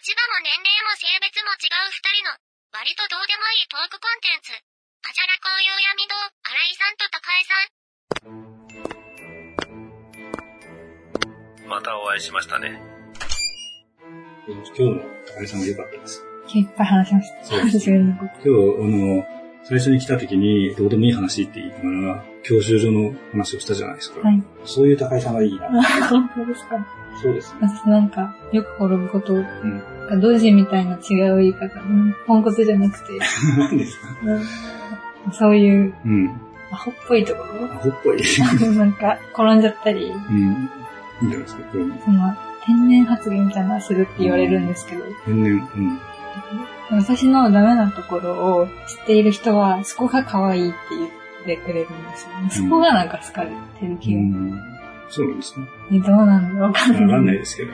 立場も年齢も性別も違う二人の、割とどうでもいいトークコンテンツ。あじゃらこういう闇堂、新井さんと高井さん。またお会いしましたね。今日の高井さんも良かったです。いっぱい話しました。そうです。今日、あの、最初に来た時に、どうでもいい話って言いながら、教習所の話をしたじゃないですか。はい。そういう高井さんがいいな。本当ですか。そうですね。私なんか、よく転ぶこと、うん、ドジみたいな違う言い方、ポンコツじゃなくて。何ですか、うん、そういう、うん、アホっぽいところ？アホっぽい なんか、転んじゃったり。うん。いいんじゃないですか、その、天然発言みたいなのするって言われるんですけど。天然うん。私のダメなところを知っている人は、そこが可愛いって言ってくれるんですよね。そこがなんか好かれてる気が。そうなんですね。どうなんだろう？わかんない。わかんないですけど。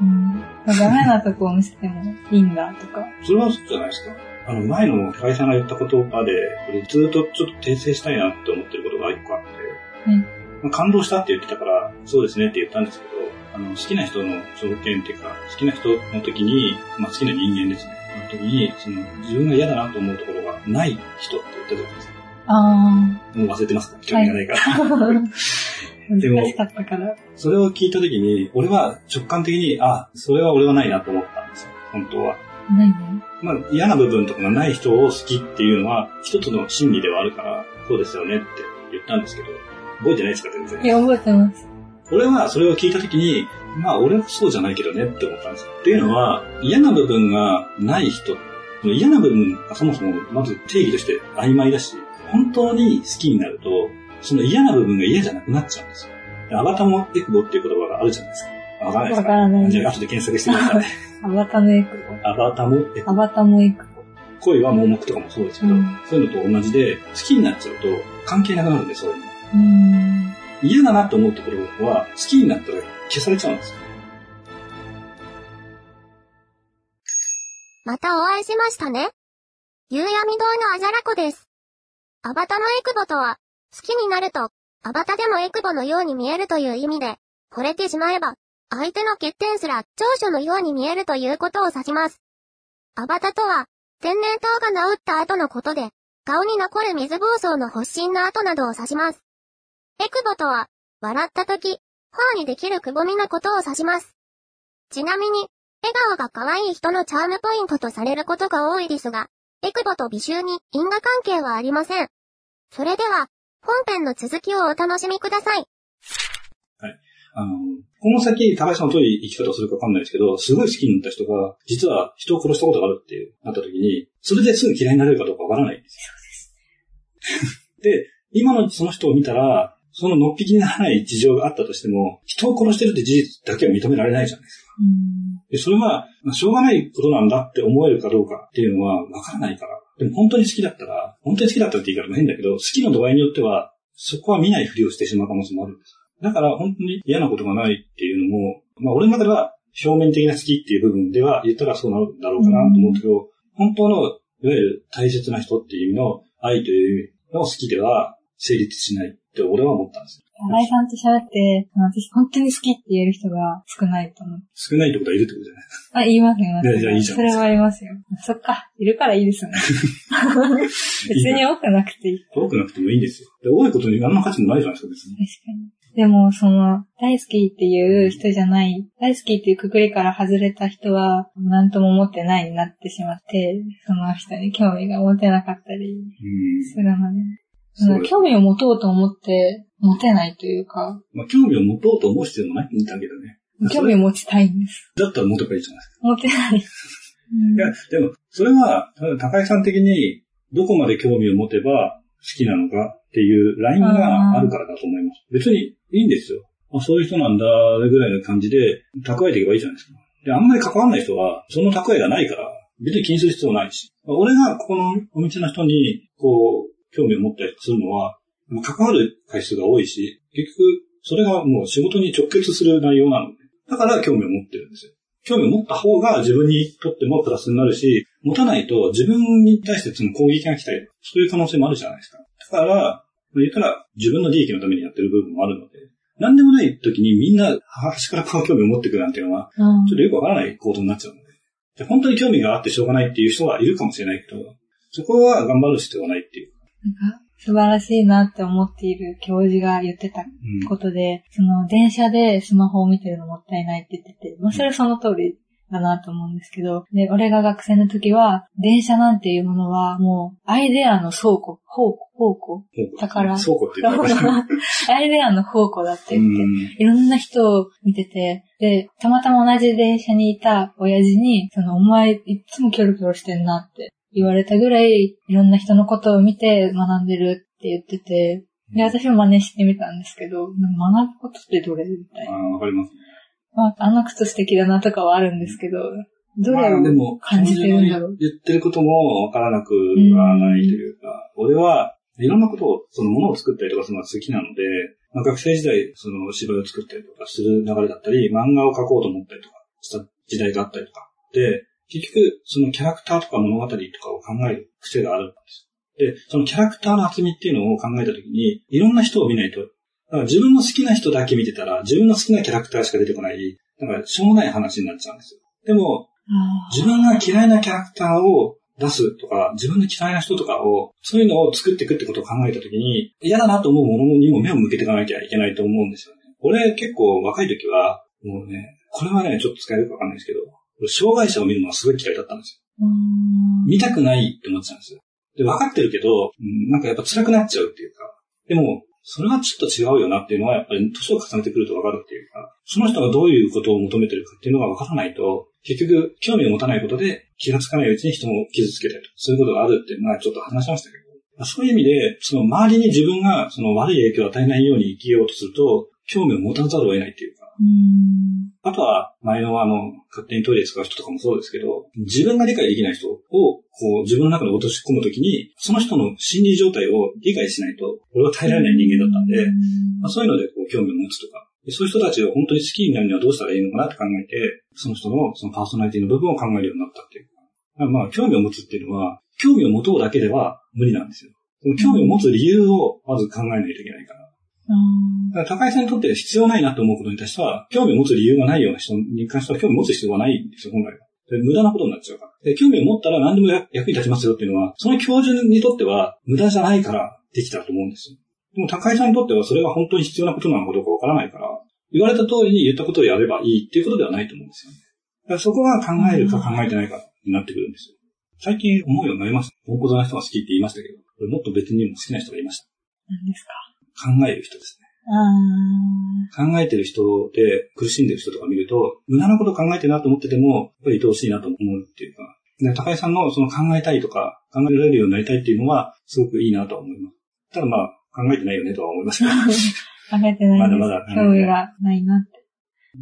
うん。ダメなとこを見せてもいいんだとか。それはそうじゃないですか。あの、前の高井さんが言った言葉で、これずっとちょっと訂正したいなって思ってることが一個あって、うん、感動したって言ってたから、そうですねって言ったんですけど、あの、好きな人の条件っていうか、好きな人の時に、まあ好きな人間ですね。の時に、その、自分が嫌だなと思うところがない人って言ったじゃないですか。ああ。もう忘れてますか？興味がないから。はい でも、それを聞いたときに、俺は直感的に、あ、それは俺はないなと思ったんですよ、本当は。ないのまあ、嫌な部分とかがない人を好きっていうのは、一つの心理ではあるから、そうですよねって言ったんですけど、覚えてないですか、全然。いや、覚えてます。俺はそれを聞いたときに、まあ、俺はそうじゃないけどねって思ったんですよ。っていうのは、嫌な部分がない人、嫌な部分がそもそもまず定義として曖昧だし、本当に好きになると、その嫌な部分が嫌じゃなくなっちゃうんですよ。アバタモエクボっていう言葉があるじゃないですか。わからないですか？わからない。じゃあ後で検索してください。アバタモエクボ。アバタモエクボ。アバタモエクボ。恋は盲目とかもそうですけど、うん、そういうのと同じで、好きになっちゃうと関係なくなるんで、そういうの。嫌だなと思うところは、好きになったら消されちゃうんですよ。またお会いしましたね。夕闇堂のあじゃらこです。アバタのエクボとは、好きになると、アバタでもエクボのように見えるという意味で、惚れてしまえば、相手の欠点すら長所のように見えるということを指します。アバタとは、天然痘が治った後のことで、顔に残る水疱瘡の発疹の後などを指します。エクボとは、笑った時、頬にできるくぼみのことを指します。ちなみに、笑顔が可愛い人のチャームポイントとされることが多いですが、エクボと美醜に因果関係はありません。それでは、本編の続きをお楽しみください。はい。あの、この先、高橋さんのどういう生き方をするかわかんないですけど、すごい好きになった人が、実は人を殺したことがあるってなった時に、それですぐ嫌いになれるかどうかわからないんですよ。そうです。で、今のその人を見たら、そののっぴきにならない事情があったとしても、人を殺してるって事実だけは認められないじゃないですか。でそれは、まあ、しょうがないことなんだって思えるかどうかっていうのはわからないから。でも本当に好きだったら、本当に好きだったって言い方も変だけど、好きの度合いによっては、そこは見ないふりをしてしまう可能性もあるんです。だから本当に嫌なことがないっていうのも、まあ俺の中では表面的な好きっていう部分では言ったらそうなるんだろうかなと思うけど、本当のいわゆる大切な人っていう意味の愛という意味の好きでは成立しないって俺は思ったんですよ。新井さんと喋って、私本当に好きって言える人が少ないと思う。少ないってことはいるってことじゃないあ、言います言います。じゃあいいじゃん。それは言いますよ。そっか、いるからいいですよね。別に多くなくていい。多くなくてもいいんですよ。で多いことに何の価値もないじゃないですか、別に。確かに。でも、その、大好きっていう人じゃない、大好きっていうくくりから外れた人は、何とも思ってないになってしまって、その人に興味が持てなかったりするので。興味を持とうと思って持てないというか。まあ、興味を持とうと思う必要もないんだけどね。興味を持ちたいんです。だったら持てばいいじゃないですか。持てない。いや、でも、それは、高井さん的に、どこまで興味を持てば好きなのかっていうラインがあるからだと思います。別にいいんですよ。あそういう人なんだ、ぐらいの感じで、蓄えていけばいいじゃないですか。で、あんまり関わんない人は、その蓄えがないから、別に気にする必要ないし。俺がここのお店の人に、こう、興味を持ったりするのは、関わる回数が多いし、結局、それがもう仕事に直結する内容なので、だから興味を持ってるんですよ。興味を持った方が自分にとってもプラスになるし、持たないと自分に対してその攻撃が来たり、そういう可能性もあるじゃないですか。だから、言ったら自分の利益のためにやってる部分もあるので、何でもない時にみんな端からこう興味を持ってくるなんていうのは、ちょっとよくわからない行動になっちゃうので、で本当に興味があってしょうがないっていう人はいるかもしれないけど、そこは頑張る必要はないっていう。なんか、素晴らしいなって思っている教授が言ってたうん。ことで、その電車でスマホを見てるのもったいないって言ってて、まあそれはその通りだなと思うんですけど、で、俺が学生の時は、電車なんていうものはもうアイデアの倉庫、宝庫、宝庫だから倉庫って言ったら アイデアの宝庫だってう言って、ん。いろんな人を見てて、で、たまたま同じ電車にいた親父に、その、お前いっつもキョロキョロしてんなって言われたぐらい、いろんな人のことを見て学んでるって言ってて、で、私も真似してみたんですけど、学ぶことってどれみたいな。ああ、わかります。まあ、あの靴素敵だなとかはあるんですけど、どれをも、感じてるんだろう。言ってることもわからなくはないというか、俺はいろんなことを、そのものを作ったりとかするのが好きなので、まあ、学生時代、その芝居を作ったりとかする流れだったり、漫画を描こうと思ったりとかした時代があったりとか。で、結局、そのキャラクターとか物語とかを考える癖があるんです。で、そのキャラクターの厚みっていうのを考えたときに、いろんな人を見ないと、だから自分の好きな人だけ見てたら、自分の好きなキャラクターしか出てこない、だからしょうもない話になっちゃうんですよ。でも、あ自分が嫌いなキャラクターを出すとか、自分の嫌いな人とかを、そういうのを作っていくってことを考えたときに、嫌だなと思うものにも目を向けていかなきゃいけないと思うんですよね。俺結構若い時は、もうね、これはね、ちょっと使えるかわかんないですけど、俺障害者を見るのがすごい嫌いだったんですよ。見たくないって思ってたんですよ。で、分かってるけど、うんなんかやっぱ辛くなっちゃうっていうか、でも、それはちょっと違うよなっていうのは、やっぱり年を重ねてくると分かるっていうか、その人がどういうことを求めてるかっていうのが分からないと、結局、興味を持たないことで気がつかないうちに人も傷つけたりとか、そういうことがあるっていうのはちょっと話しましたけど、そういう意味で、その周りに自分がその悪い影響を与えないように生きようとすると、興味を持たざるを得ないっていうか、うんあとは、前のあの、勝手にトイレ使う人とかもそうですけど、自分が理解できない人を、こう、自分の中で落とし込むときに、その人の心理状態を理解しないと、俺は耐えられない人間だったんで、まあ、そういうのでこう興味を持つとか、でそういう人たちを本当に好きになるにはどうしたらいいのかなって考えて、その人のそのパーソナリティの部分を考えるようになったっていうか。まあ、興味を持つっていうのは、興味を持とうだけでは無理なんですよ。その興味を持つ理由をまず考えないといけないから。うんだから高井さんにとって必要ないなと思うことに対しては、興味を持つ理由がないような人に関しては興味を持つ必要はないんですよ、本来は。で無駄なことになっちゃうから。で興味を持ったら何でも役役に立ちますよっていうのは、その教授にとっては無駄じゃないからできたと思うんですよ。でも高井さんにとってはそれが本当に必要なことなのかどうかわからないから、言われた通りに言ったことをやればいいっていうことではないと思うんですよね。だからそこが考えるか考えてないかになってくるんですよ。最近思うようになりました。ポンコツな人が好きって言いましたけど、これもっと別にも好きな人がいました。何ですか？考える人ですね。あ考えてる人で苦しんでる人とか見ると、無駄なこと考えてるなと思ってても、やっぱり愛おしいなと思うっていうか、で高井さんのその考えたいとか、考えられるようになりたいっていうのは、すごくいいなとは思います。ただまあ、考えてないよねとは思いますけど。ー 考えてない。まだまだ興味がないなって。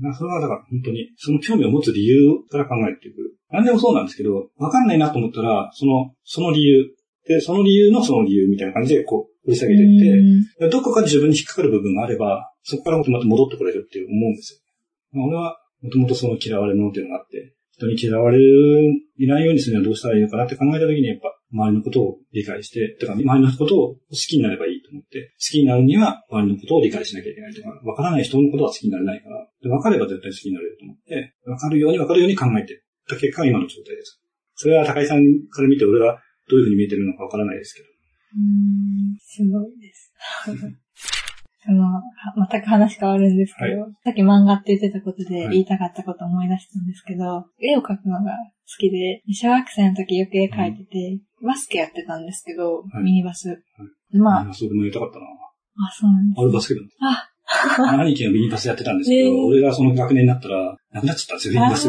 まあそれはだから本当に、その興味を持つ理由から考えていく。何でもそうなんですけど、わかんないなと思ったら、その、その理由、で、その理由のその理由みたいな感じで、こう、掘り下げていって、うんどこかで自分に引っかかる部分があれば、そこからまた戻ってこれるって思うんですよ。まあ俺は、もともとその嫌われ者っていうのがあって、人に嫌われる、いないようにするにはどうしたらいいのかなって考えたときに、やっぱ、周りのことを理解して、とか、周りのことを好きになればいいと思って、好きになるには、周りのことを理解しなきゃいけないとか、わからない人のことは好きになれないから、で分かれば絶対好きになれると思って、分かるように分かるように考えてた結果が今の状態です。それは高井さんから見て俺がどういうふうに見えてるのか分からないですけど。うんすごいです。その、は全く話変わるんですけど、さっき漫画って言ってたことではい。言いたかったこと思い出したんですけど、絵を描くのが好きで、小学生の時よく絵描いてて、バスケやってたんですけど、はい。ミニバス。でまあ、あ、それも言いたかったな。あ、そうなんです。あれバスケ部あ、兄貴がミニバスやってたんですけど、えー俺がその学年になったら、なくなっちゃったんですよ、ミニバス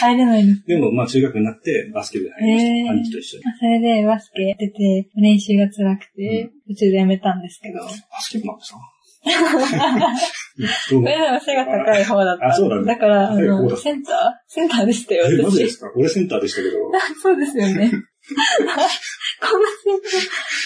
入れないん でも、まあ中学になってバスケ部に入りました。えー兄貴と一緒に。それでバスケやってて、練習が辛くて、途中でやめたんですけど、バスケ部なんですか？うんそれでも背が高い方だった。あそうなんだだから、あの、センターセンターでしたよ、え、マジで私す。か？俺センターでしたけど。そうですよね。この身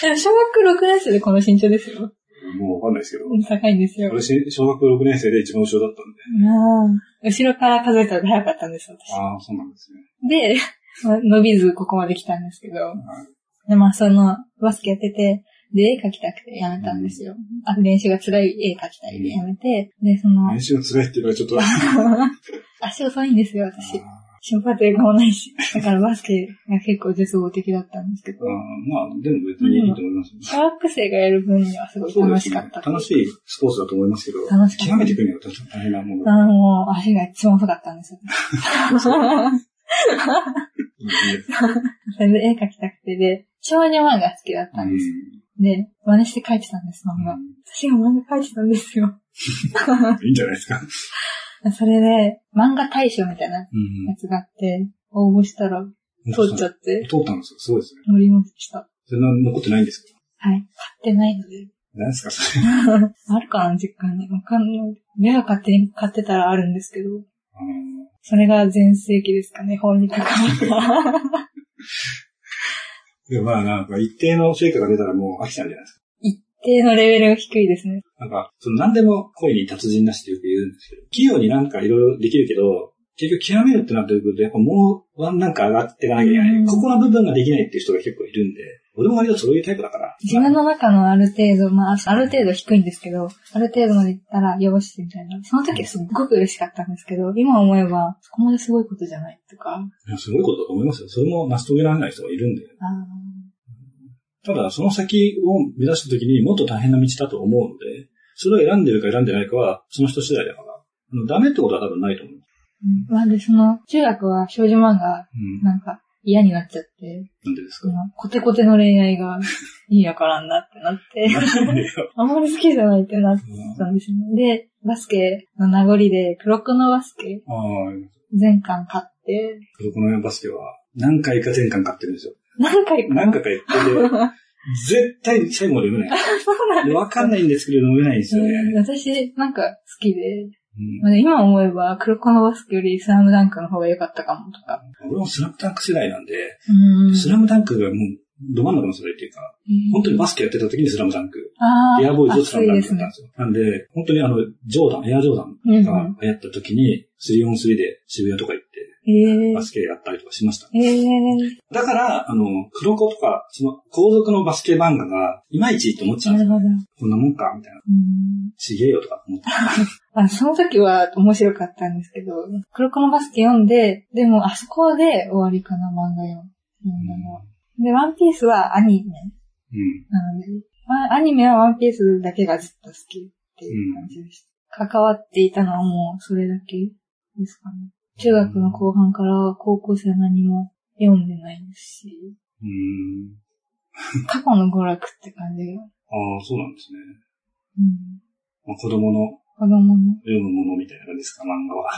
長。でも小学6年生でこの身長ですよ。もうわかんないですけど。高いんですよ。俺、し小学6年生で一番後ろだったんで。ああ後ろから数えたら早かったんです、私。ああ、そうなんですね。で、ま あ伸びずここまで来たんですけど。で、まあその、バスケやってて、で、絵描きたくてやめたんですよ。あと練習が辛い絵描きたいでやめて、で、その練、習が辛いっていうのはちょっと、足遅いんですよ、私。心配というかもないし。だからバスケが結構絶望的だったんですけどあー、まあ、でも別にいいと思いますよ。小学生がやる分にはすごい楽しかった。楽しいスポーツだと思いますけど、楽しかった極めていくには大変なもの。あの、もう足が一番遅かったんですよ。それで絵描きたくて、で、少女漫画好きだったんです。で、真似して描いてたんです、漫画。私が漫画描いてたんですよ。いいんじゃないですか。それで、漫画大賞みたいなやうん。つがあって、応募したら通っちゃって、通ったんですよ。すごいですね。乗りました。それな残ってないんですか？はい。買ってないので。何ですか、それ？あるかな、実家に。わかんない。親が勝手に買ってたらあるんですけど、あのそれが全盛期ですかね、本に関わった。でまあなんか一定の成果が出たらもう飽きちゃうんじゃないですか。一定のレベルが低いですね。なんか、その何でも恋に達人なしってよく言うんですけど、器用になんかいろいろできるけど、結局極めるってなってくると、やっぱもうワンなんか上がっていかなきゃいけない。うんここの部分ができないっていう人が結構いるんで、俺も割とそういうタイプだから。自分の中のある程度、まあ、ある程度低いんですけど、ある程度までいったら、よし、みたいな。その時はすっごく嬉しかったんですけど、今思えば、そこまですごいことじゃないとか。いやすごいことだと思いますよ。それも成し遂げられない人がいるんで。あただ、その先を目指した時にもっと大変な道だと思うので、それを選んでるか選んでないかは、その人次第だから。あのダメってことは多分ないと思う。ーまあ、で、その、中学は少女漫画、うん。なんか、嫌になっちゃって、なんでですか？コテコテの恋愛が意味わからんなってなって。あんまり好きじゃないってなったんですよね。で、バスケの名残で、黒子のバスケ、全巻買って、黒子のバスケは何回か全巻買ってるんですよ。何回か。何回か言ってて、絶対最後まで読めない。そうなんですわかんないんですけど読めないんですようんね。私、なんか好きで、うんまあ今思えば、黒子のバスケよりスラムダンクの方が良かったかもとか。俺もスラムダンク世代なんで、うんスラムダンクがもうど真ん中の世代っていうか、本当にバスケやってた時にスラムダンク。あエアボーイズとスラムダンクだったんですよ。なんで、本当にあの、ジョーダン、エアジョーダンうんが流行った時に、3on3 で渋谷とか行っバスケやったりとかしました。だから、あの、黒子とか、その、後続のバスケ漫画が、いまいちと思っちゃうんですよ。なるほど。こんなもんか、みたいな。うんちげえよとか思って。あその時は面白かったんですけど、黒子のバスケ読んで、でもあそこで終わりかな、漫画読んだのは。で、ワンピースはアニメうん。なので、まあアニメはワンピースだけがずっと好きっていう感じでした。関わっていたのはもうそれだけですかね。中学の後半から高校生は何も読んでないですし、うん。過去の娯楽って感じが。ああ、そうなんですね。うん、まあ、子供の子供の。読むものみたいな感じですか、漫画は。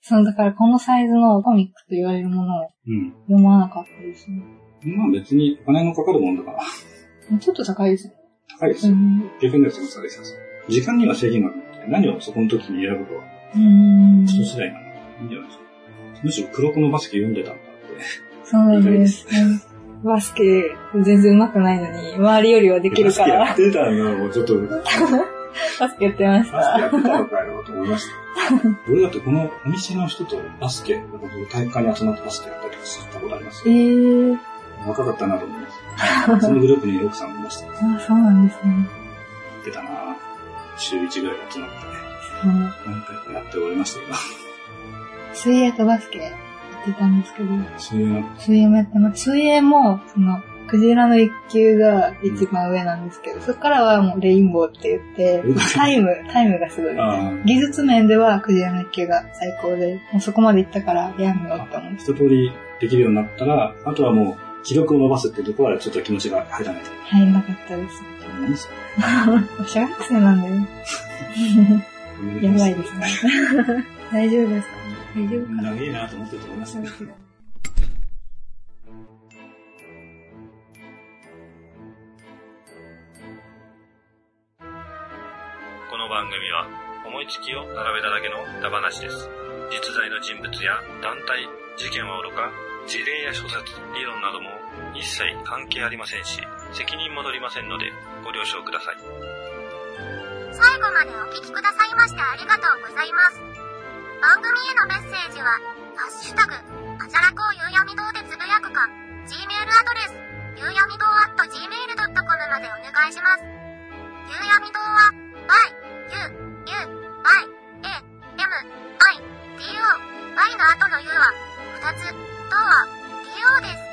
その、だからこのサイズのコミックと言われるものをうん。読まなかったですね。まあ別にお金のかかるもんだから、ちょっと高いですよ。高いですよ。うん。逆にですよ、高いですよ。時間には制限があるので、何をそこの時に選ぶかは、うん。人次第なので、いいんじゃないですか。むしろ黒子のバスケ読んでたんだって。そうなんです。バスケ全然上手くないのに、周りよりはできるから、バスケやってたのもうちょっと、バ バスケやってましスケやた。ってたのかよと思いました。俺だってこのお店の人とバスケ、体育館に集まってバスケやったりとかしたことありますえよ。ー、若かったなと思います。そのグループに奥さんもいました。やあ、そうなんですね。ってたな週1ぐらい集まって、そう何回かやっておりましたけど。水泳とバスケやってたんですけど、そういうの、水泳もやってます。水泳も、その、クジラの一級が一番上なんですけど、そこからはもうレインボーって言ってうん、タイム、タイムがすごい。技術面ではクジラの一級が最高で、もうそこまで行ったからやめようって思って。一通りできるようになったら、あとはもう、記録を伸ばすっていうところはちょっと気持ちが入らないと。入んなかったです。そうなんですよ 小学生なんでね。やばいですね。大丈夫ですか？大丈夫かな長いなと思ってると思いますね。この番組は思いつきを並べただけの歌話です。実在の人物や団体、事件はおろか、事例や諸説、理論なども一切関係ありませんし、責任も取りませんのでご了承ください。最後までお聞きくださいましてありがとうございます。番組へのメッセージは、ハッシュタグ、あじゃらこうゆうやみ堂でつぶやくか、Gmail アドレス、ゆうやみ堂 at gmail.com までお願いします。ゆうやみ堂は、y, u, u, y, a, m, i, d, o, y の後の u は、二つ当は、DO です。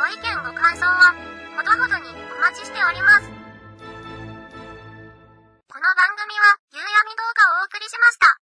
ご意見ご感想は、ほどほどにお待ちしております。この番組は、夕闇動画をお送りしました。